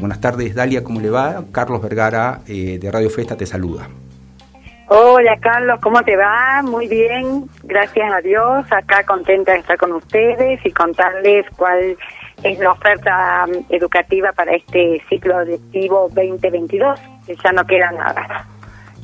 buenas tardes, Dalia, ¿cómo le va? Carlos Vergara de Radio Festa te saluda. Hola Carlos, ¿cómo te va? Muy bien, gracias a Dios. Acá contenta de estar con ustedes y contarles cuál es la oferta um, educativa para este ciclo lectivo 2022, que ya no queda nada.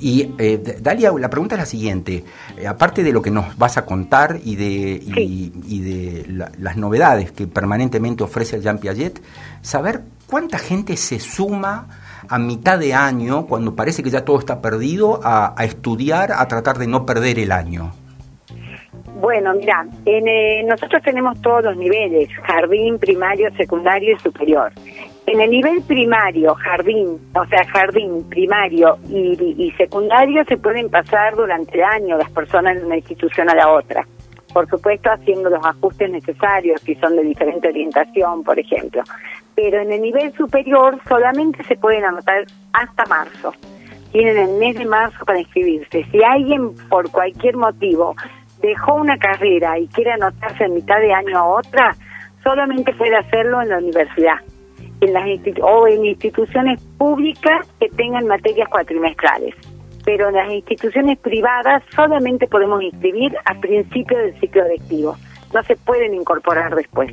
Y eh, Dalia, la pregunta es la siguiente. Eh, aparte de lo que nos vas a contar y de, y, de las novedades que permanentemente ofrece el Jean Piaget, saber cuánta gente se suma a mitad de año, cuando parece que ya todo está perdido, a, estudiar, a tratar de no perder el año? Bueno, mira, eh, nosotros tenemos todos los niveles, jardín, primario, secundario y superior. En el nivel primario, jardín, o sea, jardín, primario y, secundario se pueden pasar durante el año las personas de una institución a la otra. Por supuesto, haciendo los ajustes necesarios, si son de diferente orientación, por ejemplo pero en el nivel superior solamente se pueden anotar hasta marzo. Tienen el mes de marzo para inscribirse. Si alguien por cualquier motivo dejó una carrera y quiere anotarse en mitad de año a otra, solamente puede hacerlo en la universidad en las o en instituciones públicas que tengan materias cuatrimestrales. Pero en las instituciones privadas solamente podemos inscribir a principio del ciclo lectivo. No se pueden incorporar después.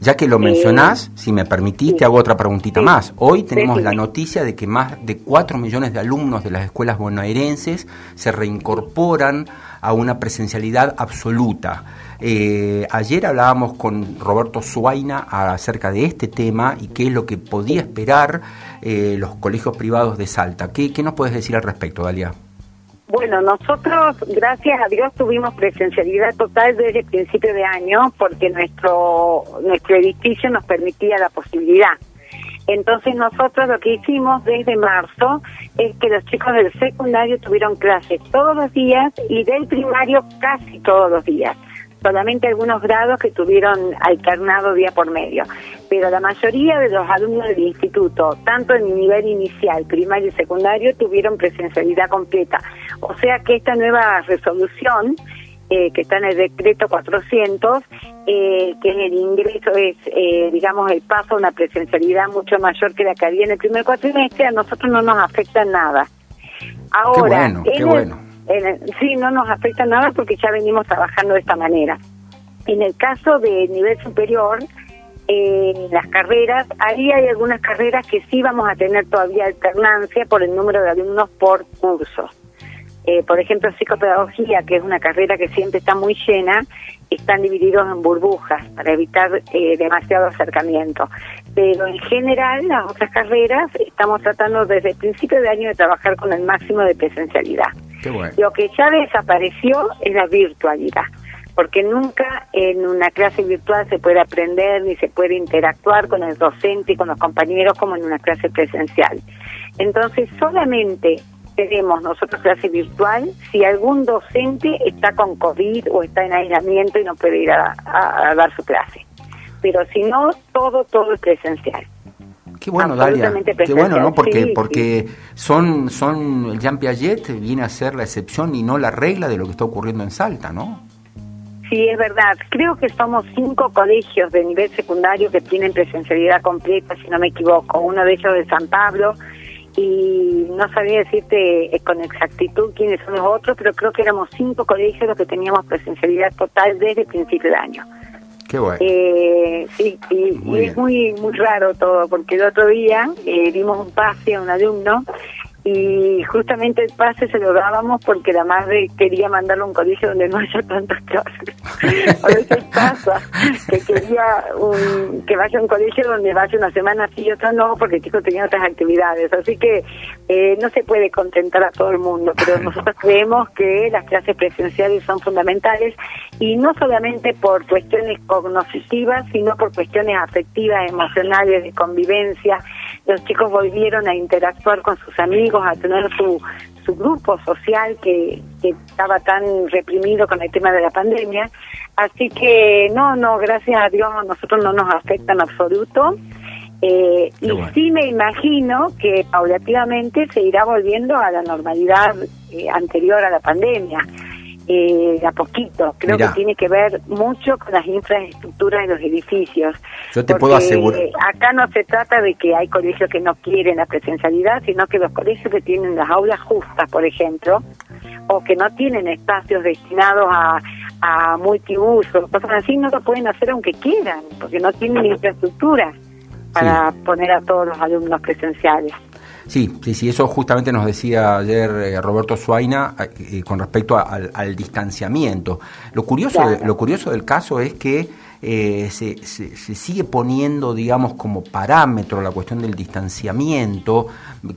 Ya que lo mencionás, si me permitís, te hago otra preguntita más. Hoy tenemos la noticia de que más de 4 millones de alumnos de las escuelas bonaerenses se reincorporan a una presencialidad absoluta. Eh, ayer hablábamos con Roberto Suaina acerca de este tema y qué es lo que podía esperar eh, los colegios privados de Salta. ¿Qué, ¿Qué nos puedes decir al respecto, Dalia? Bueno, nosotros, gracias a Dios, tuvimos presencialidad total desde el principio de año porque nuestro, nuestro edificio nos permitía la posibilidad. Entonces nosotros lo que hicimos desde marzo es que los chicos del secundario tuvieron clases todos los días y del primario casi todos los días solamente algunos grados que tuvieron alternado día por medio, pero la mayoría de los alumnos del instituto, tanto en nivel inicial, primario y secundario, tuvieron presencialidad completa. O sea que esta nueva resolución, eh, que está en el decreto 400, eh, que en el ingreso es, eh, digamos, el paso a una presencialidad mucho mayor que la que había en el primer cuatrimestre, a nosotros no nos afecta nada. Ahora, qué bueno sí, no nos afecta nada porque ya venimos trabajando de esta manera. En el caso de nivel superior, en las carreras, ahí hay algunas carreras que sí vamos a tener todavía alternancia por el número de alumnos por curso. Eh, por ejemplo, psicopedagogía, que es una carrera que siempre está muy llena, están divididos en burbujas para evitar eh, demasiado acercamiento. Pero en general, las otras carreras estamos tratando desde el principio de año de trabajar con el máximo de presencialidad. Lo que ya desapareció es la virtualidad, porque nunca en una clase virtual se puede aprender ni se puede interactuar con el docente y con los compañeros como en una clase presencial. Entonces, solamente tenemos nosotros clase virtual si algún docente está con COVID o está en aislamiento y no puede ir a, a dar su clase. Pero si no, todo, todo es presencial. Qué bueno, Dalia. Qué bueno, ¿no? Porque, porque son, son, el Jean Piaget viene a ser la excepción y no la regla de lo que está ocurriendo en Salta, ¿no? Sí, es verdad. Creo que somos cinco colegios de nivel secundario que tienen presencialidad completa, si no me equivoco. Uno de ellos de San Pablo y no sabía decirte eh, con exactitud quiénes son los otros, pero creo que éramos cinco colegios los que teníamos presencialidad total desde el principio del año. Qué bueno. Eh, sí, y, es muy muy raro todo, porque el otro día eh, dimos un pase a un alumno y justamente el pase se lo dábamos porque la madre quería mandarlo a un colegio donde no haya tantas clases. a veces pasa que quería un, que vaya a un colegio donde vaya una semana sí y otra no, porque el chico tenía otras actividades. Así que eh, no se puede contentar a todo el mundo, pero nosotros creemos que las clases presenciales son fundamentales y no solamente por cuestiones cognitivas, sino por cuestiones afectivas, emocionales, de convivencia. Los chicos volvieron a interactuar con sus amigos a tener su, su grupo social que, estaba tan reprimido con el tema de la pandemia. Así que no, no, gracias a Dios a nosotros no nos afecta en absoluto. Eh, y sí me imagino que paulativamente se irá volviendo a la normalidad eh, anterior a la pandemia. Eh, a poquito. Creo que tiene que ver mucho con las infraestructuras de los edificios. Yo te puedo asegurar. Acá no se trata de que hay colegios que no quieren la presencialidad, sino que los colegios que tienen las aulas justas, por ejemplo, o que no tienen espacios destinados a, a multiuso, cosas así, no lo pueden hacer aunque quieran, porque no tienen infraestructura para poner a todos los alumnos presenciales. Sí, sí, sí, eso justamente nos decía ayer eh, Roberto Suaina eh, con respecto al, distanciamiento. Lo curioso, lo curioso del caso es que eh, se, se, sigue poniendo, digamos, como parámetro la cuestión del distanciamiento,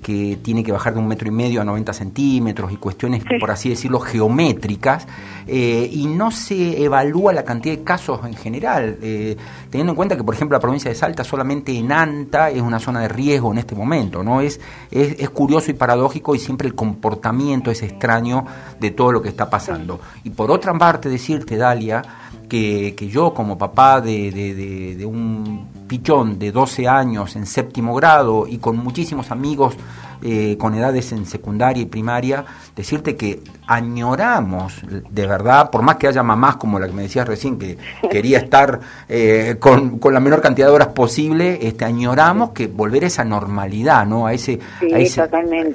que tiene que bajar de un metro y medio a 90 centímetros y cuestiones, por así decirlo, geométricas, eh, y no se evalúa la cantidad de casos en general, eh, teniendo en cuenta que, por ejemplo, la provincia de Salta solamente en Anta es una zona de riesgo en este momento, ¿no? Es, es, es curioso y paradójico y siempre el comportamiento es extraño de todo lo que está pasando. Y por otra parte, decirte, Dalia, que, yo como papá de, de, de, un pichón de 12 años en séptimo grado y con muchísimos amigos eh, con edades en secundaria y primaria, decirte que añoramos, de verdad, por más que haya mamás como la que me decías recién, que quería estar eh, con, con, la menor cantidad de horas posible, este, añoramos que volver a esa normalidad, ¿no? A ese, a ese,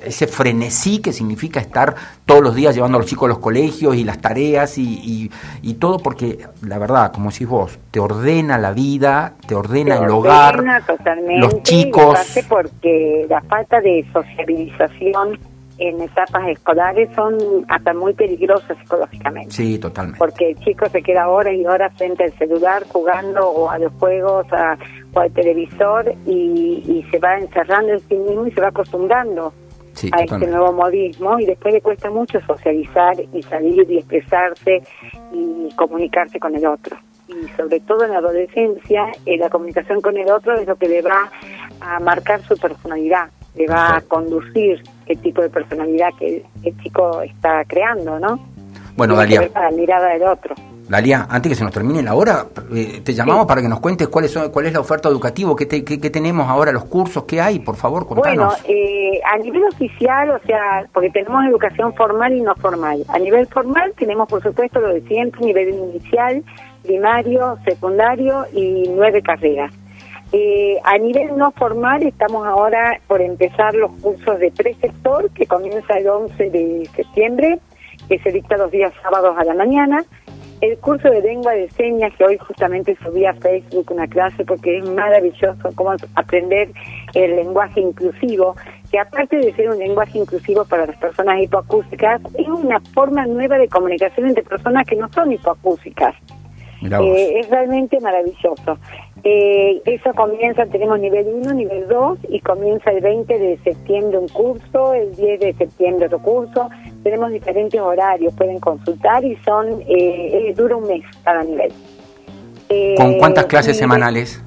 ese, frenesí que significa estar todos los días llevando a los chicos a los colegios y las tareas y, y, todo, porque la verdad, como decís vos, te ordena la vida, te ordena el hogar, los chicos. porque la falta de sociedad sociabilización en etapas escolares son hasta muy peligrosas psicológicamente. Sí, totalmente. Porque el chico se queda horas y horas frente al celular jugando o a los juegos o al televisor y, se va encerrando en sí mismo y se va acostumbrando a este nuevo modismo y después le cuesta mucho socializar y salir y expresarse y comunicarse con el otro. Y sobre todo en la adolescencia, eh, la comunicación con el otro es lo que le va a marcar su personalidad le va a conducir el tipo de personalidad que el chico está creando, ¿no? Bueno, Dalia. la mirada del otro. Dalia, antes que se nos termine la hora, eh, te llamamos para que nos cuentes cuál es, cuál es la oferta educativa, qué, qué, tenemos ahora, los cursos, qué hay, por favor, contanos. Bueno, eh, a nivel oficial, o sea, porque tenemos educación formal y no formal. A nivel formal tenemos, por supuesto, lo de siempre, nivel inicial, primario, secundario y nueve carreras. Eh, a nivel no formal estamos ahora por empezar los cursos de preceptor que comienza el 11 de septiembre, que se dicta los días sábados a la mañana. El curso de lengua de señas que hoy justamente subí a Facebook una clase porque es maravilloso cómo aprender el lenguaje inclusivo, que aparte de ser un lenguaje inclusivo para las personas hipoacústicas, es una forma nueva de comunicación entre personas que no son hipoacúsicas. Eh, es realmente maravilloso. Eh, eso comienza, tenemos nivel 1, nivel 2 y comienza el 20 de septiembre un curso, el 10 de septiembre otro curso. Tenemos diferentes horarios, pueden consultar y son, eh, dura un mes cada nivel. ¿Con cuántas clases semanales?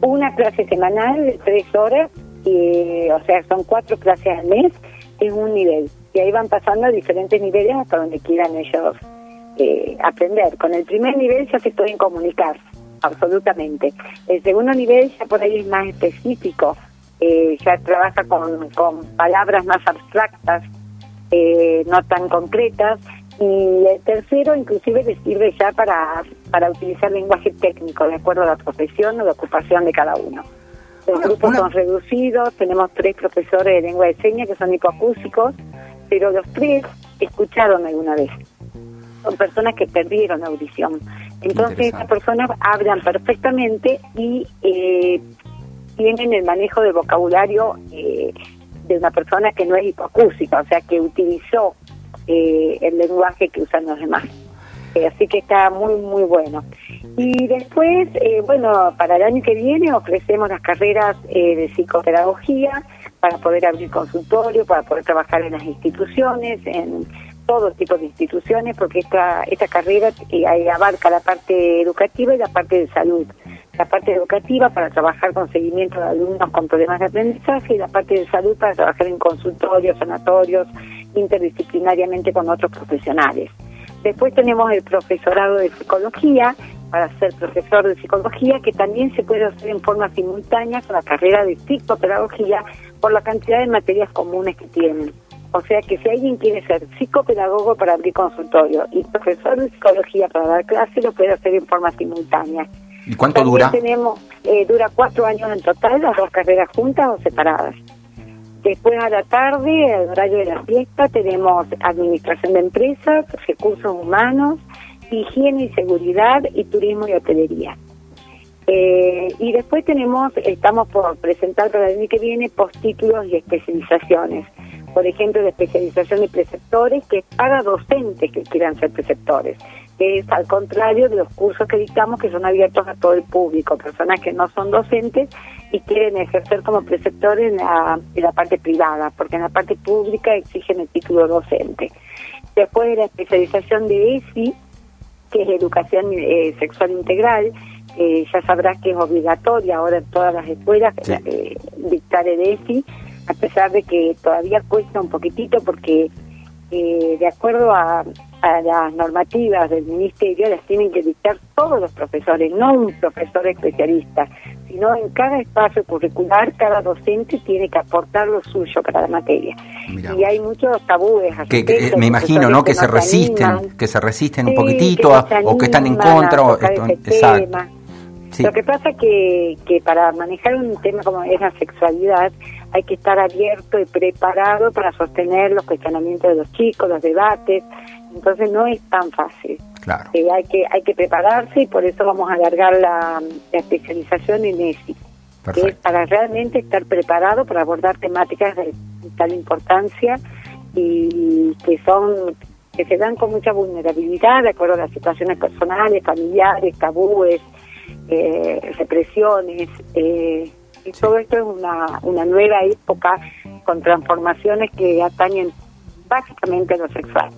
Una clase semanal de tres horas, y, o sea, son cuatro clases al mes en un nivel. Y ahí van pasando a diferentes niveles hasta donde quieran ellos eh, aprender. Con el primer nivel ya se pueden comunicar, absolutamente. El segundo nivel ya por ahí es más específico, eh, ya trabaja con, con palabras más abstractas, eh, no tan concretas. Y el tercero inclusive les sirve ya para, para utilizar lenguaje técnico, de acuerdo a la profesión o la ocupación de cada uno. Los grupos son reducidos, tenemos tres profesores de lengua de señas que son hipoacúsicos, pero los tres escucharon alguna vez son personas que perdieron audición. Entonces estas personas hablan perfectamente y eh, tienen el manejo de vocabulario eh, de una persona que no es hipoacúsica, o sea, que utilizó eh, el lenguaje que usan los demás. así que está muy, muy bueno. Y después, bueno, para el año que viene ofrecemos las carreras de psicopedagogía para poder abrir consultorio, para poder trabajar en las instituciones, en todo tipo de instituciones, porque esta, esta carrera eh, abarca la parte educativa y la parte de salud. La parte educativa para trabajar con seguimiento de alumnos con problemas de aprendizaje y la parte de salud para trabajar en consultorios, sanatorios, interdisciplinariamente con otros profesionales. Después tenemos el profesorado de psicología, para ser profesor de psicología, que también se puede hacer en forma simultánea con la carrera de psicopedagogía por la cantidad de materias comunes que tienen. O sea que si alguien quiere ser psicopedagogo para abrir consultorio y profesor de psicología para dar clase, lo puede hacer en forma simultánea. ¿Y cuánto dura? Tenemos, eh, dura cuatro años en total, las dos carreras juntas o separadas. Después a la tarde, al horario de la fiesta, tenemos administración de empresas, recursos humanos, higiene y seguridad y turismo y hotelería. Eh, y después tenemos, estamos por presentar para el año que viene postítulos y especializaciones. Por ejemplo, la especialización de preceptores, que es para docentes que quieran ser preceptores es al contrario de los cursos que dictamos que son abiertos a todo el público, personas que no son docentes y quieren ejercer como preceptores en la, en la parte privada, porque en la parte pública exigen el título docente. Después de la especialización de ESI, que es Educación eh, Sexual Integral, ya sabrás que es obligatoria ahora en todas las escuelas eh, dictar el ESI, a pesar de que todavía cuesta un poquitito porque eh, de acuerdo a, a las normativas del ministerio las tienen que dictar todos los profesores, no un profesor especialista, sino en cada espacio curricular cada docente tiene que aportar lo suyo para la materia. y hay muchos tabúes. Que, me imagino, ¿no? Que, se resisten, que se resisten un poquitito o que están en contra. O exacto. Lo que pasa que, que para manejar un tema como es la sexualidad hay que estar abierto y preparado para sostener los cuestionamientos de los chicos, los debates, entonces no es tan fácil. Claro. Eh, hay que hay que prepararse y por eso vamos a alargar la, especialización en ESI, que es para realmente estar preparado para abordar temáticas de tal importancia y que son que se dan con mucha vulnerabilidad de acuerdo a las situaciones personales, familiares, tabúes, eh, represiones. Eh, y todo esto es una, una nueva época con transformaciones que atañen básicamente a lo sexual.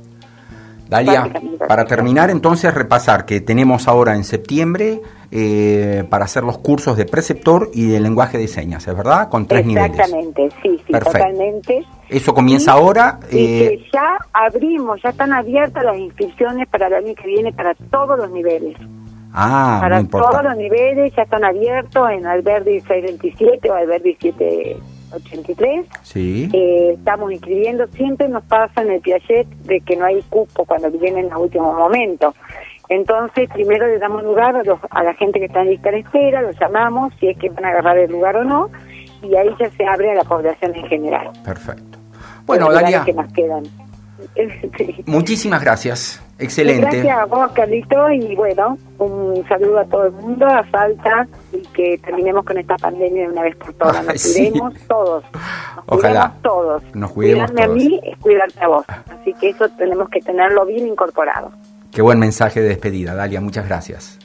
Dalia, para terminar entonces repasar que tenemos ahora en septiembre eh, para hacer los cursos de preceptor y de lenguaje de señas, ¿es verdad? Con tres niveles. Exactamente, sí, sí, totalmente. Eso comienza ahora. Eh... ya abrimos, ya están abiertas las inscripciones para el año que viene para todos los niveles. Ah, para todos los niveles ya están abiertos en Alberdi 627 o Alberdi 7 83. Sí. Eh, estamos inscribiendo, siempre nos pasa en el Piaget de que no hay cupo cuando vienen en último momento. Entonces, primero le damos lugar a, la gente que está en lista de espera, los llamamos, si es que van a agarrar el lugar o no, y ahí ya se abre a la población en general. Perfecto. Bueno, Dalia. Que nos quedan. Muchísimas gracias. Excelente. Gracias a vos, Carlito, y bueno, un saludo a todo el mundo, a falta y que terminemos con esta pandemia de una vez por todas. Nos cuidemos todos. Nos Ojalá. todos. Nos cuidemos a mí es cuidarte a vos. Así que eso tenemos que tenerlo bien incorporado. Qué buen mensaje de despedida, Dalia. Muchas gracias.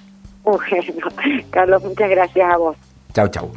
Bueno, Carlos, muchas gracias a vos. Chau, chau.